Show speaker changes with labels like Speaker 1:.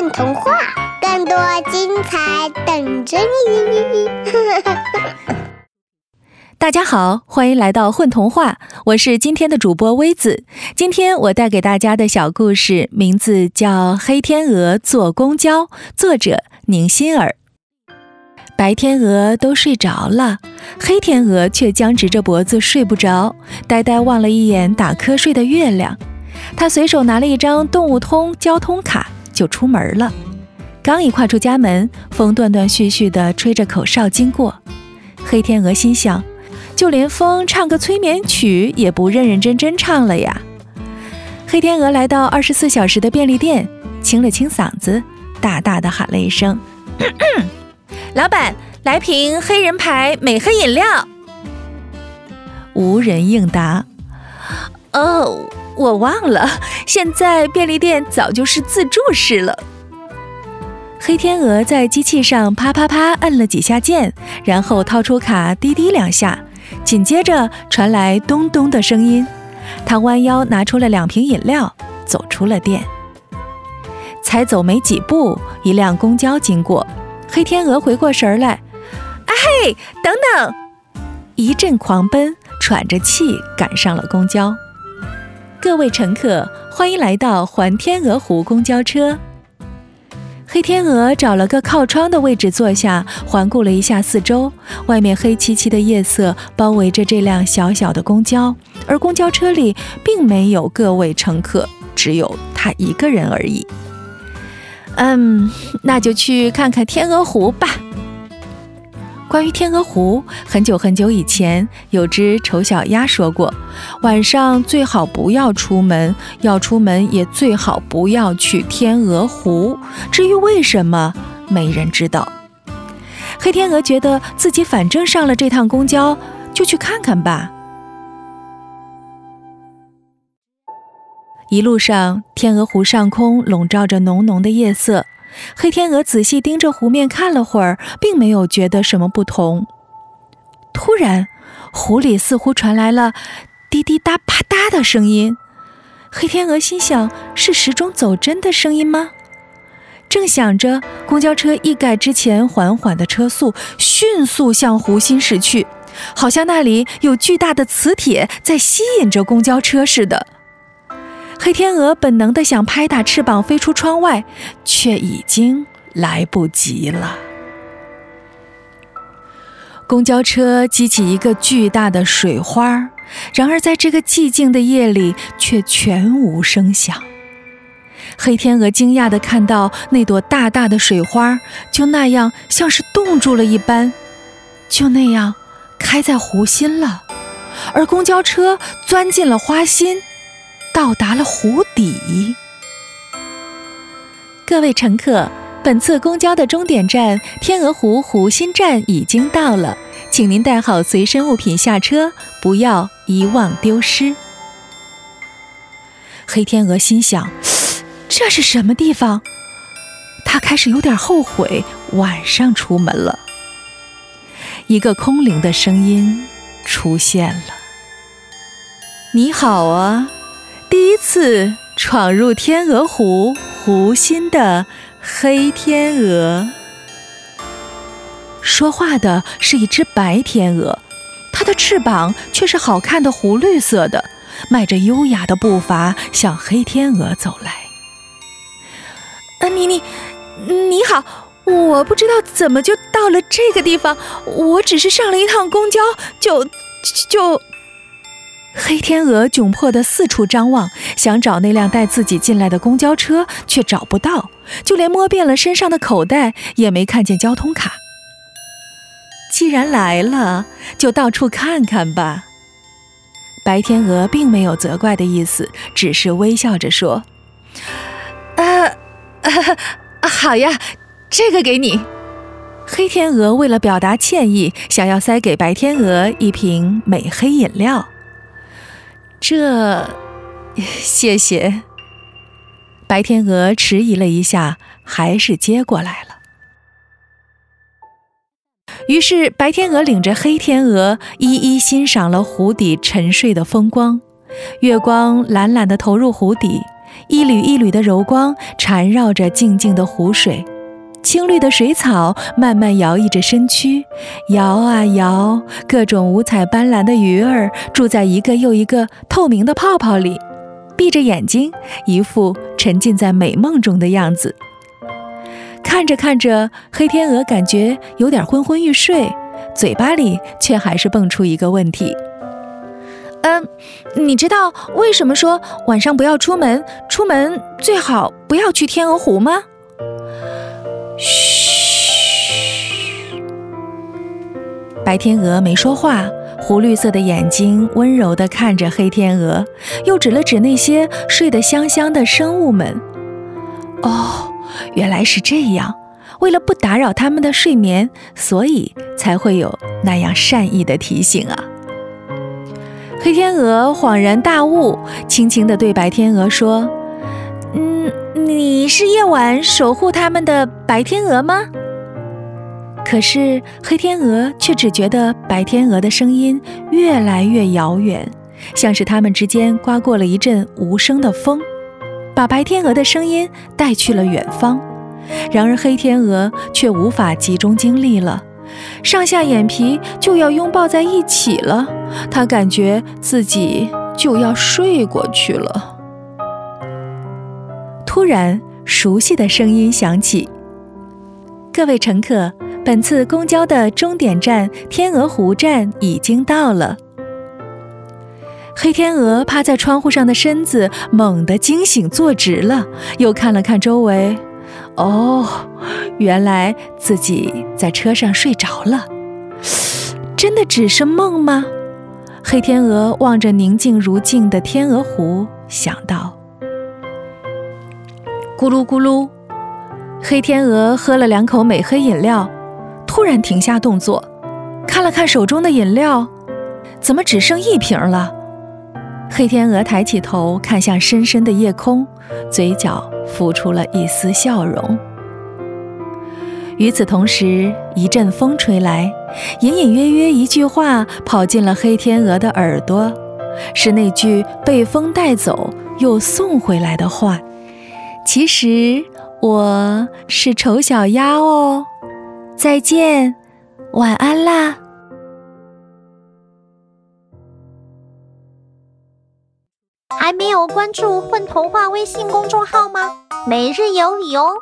Speaker 1: 混童话，更多精彩等着你！
Speaker 2: 大家好，欢迎来到混童话，我是今天的主播微子。今天我带给大家的小故事名字叫《黑天鹅坐公交》，作者宁心儿。白天鹅都睡着了，黑天鹅却僵直着脖子睡不着，呆呆望了一眼打瞌睡的月亮。他随手拿了一张动物通交通卡，就出门了。刚一跨出家门，风断断续续地吹着口哨经过。黑天鹅心想：就连风唱个催眠曲也不认认真真唱了呀。黑天鹅来到二十四小时的便利店，清了清嗓子，大大的喊了一声。老板，来瓶黑人牌美黑饮料。无人应答。哦，我忘了，现在便利店早就是自助式了。黑天鹅在机器上啪啪啪按了几下键，然后掏出卡滴滴两下，紧接着传来咚咚的声音。他弯腰拿出了两瓶饮料，走出了店。才走没几步，一辆公交经过。黑天鹅回过神儿来，啊嘿，等等！一阵狂奔，喘着气赶上了公交。各位乘客，欢迎来到环天鹅湖公交车。黑天鹅找了个靠窗的位置坐下，环顾了一下四周，外面黑漆漆的夜色包围着这辆小小的公交，而公交车里并没有各位乘客，只有他一个人而已。嗯，那就去看看天鹅湖吧。关于天鹅湖，很久很久以前，有只丑小鸭说过：晚上最好不要出门，要出门也最好不要去天鹅湖。至于为什么，没人知道。黑天鹅觉得自己反正上了这趟公交，就去看看吧。一路上，天鹅湖上空笼罩着浓浓的夜色。黑天鹅仔细盯着湖面看了会儿，并没有觉得什么不同。突然，湖里似乎传来了滴滴答、啪嗒的声音。黑天鹅心想：是时钟走针的声音吗？正想着，公交车一改之前缓缓的车速，迅速向湖心驶去，好像那里有巨大的磁铁在吸引着公交车似的。黑天鹅本能的想拍打翅膀飞出窗外，却已经来不及了。公交车激起一个巨大的水花，然而在这个寂静的夜里却全无声响。黑天鹅惊讶的看到那朵大大的水花就那样像是冻住了一般，就那样开在湖心了，而公交车钻进了花心。到达了湖底。各位乘客，本次公交的终点站天鹅湖湖心站已经到了，请您带好随身物品下车，不要遗忘丢失。黑天鹅心想：这是什么地方？他开始有点后悔晚上出门了。一个空灵的声音出现了：“你好啊。”第一次闯入天鹅湖湖心的黑天鹅，说话的是一只白天鹅，它的翅膀却是好看的湖绿色的，迈着优雅的步伐向黑天鹅走来。啊，你你你好，我不知道怎么就到了这个地方，我只是上了一趟公交，就就。黑天鹅窘迫地四处张望，想找那辆带自己进来的公交车，却找不到。就连摸遍了身上的口袋，也没看见交通卡。既然来了，就到处看看吧。白天鹅并没有责怪的意思，只是微笑着说：“啊，好呀，这个给你。”黑天鹅为了表达歉意，想要塞给白天鹅一瓶美黑饮料。这，谢谢。白天鹅迟疑了一下，还是接过来了。于是，白天鹅领着黑天鹅一一欣赏了湖底沉睡的风光。月光懒懒地投入湖底，一缕一缕的柔光缠绕着静静的湖水，青绿的水草慢慢摇曳着身躯，摇啊摇，各种五彩斑斓的鱼儿住在一个又一个透明的泡泡里，闭着眼睛，一副沉浸在美梦中的样子。看着看着，黑天鹅感觉有点昏昏欲睡，嘴巴里却还是蹦出一个问题。嗯，你知道为什么说晚上不要出门，出门最好不要去天鹅湖吗？嘘，白天鹅没说话，湖绿色的眼睛温柔地看着黑天鹅，又指了指那些睡得香香的生物们。哦，原来是这样，为了不打扰他们的睡眠，所以才会有那样善意的提醒啊。黑天鹅恍然大悟，轻轻地对白天鹅说：“，你是夜晚守护他们的白天鹅吗？”可是黑天鹅却只觉得白天鹅的声音越来越遥远，像是它们之间刮过了一阵无声的风，把白天鹅的声音带去了远方。然而黑天鹅却无法集中精力了。上下眼皮就要拥抱在一起了，他感觉自己就要睡过去了。突然，熟悉的声音响起：“各位乘客，本次公交的终点站天鹅湖站已经到了。”黑天鹅趴在窗户上的身子猛地惊醒，坐直了，又看了看周围。哦，原来自己在车上睡着了，真的只是梦吗？黑天鹅望着宁静如镜的天鹅湖，想到。咕噜咕噜，黑天鹅喝了两口美黑饮料，突然停下动作，看了看手中的饮料，怎么只剩一瓶了？黑天鹅抬起头，看向深深的夜空，嘴角浮出了一丝笑容。与此同时，一阵风吹来，隐隐约约一句话跑进了黑天鹅的耳朵，是那句被风带走又送回来的话：“其实我是丑小鸭哦，再见，晚安啦。”
Speaker 1: 还没有关注“混童话”微信公众号吗？每日有礼哦！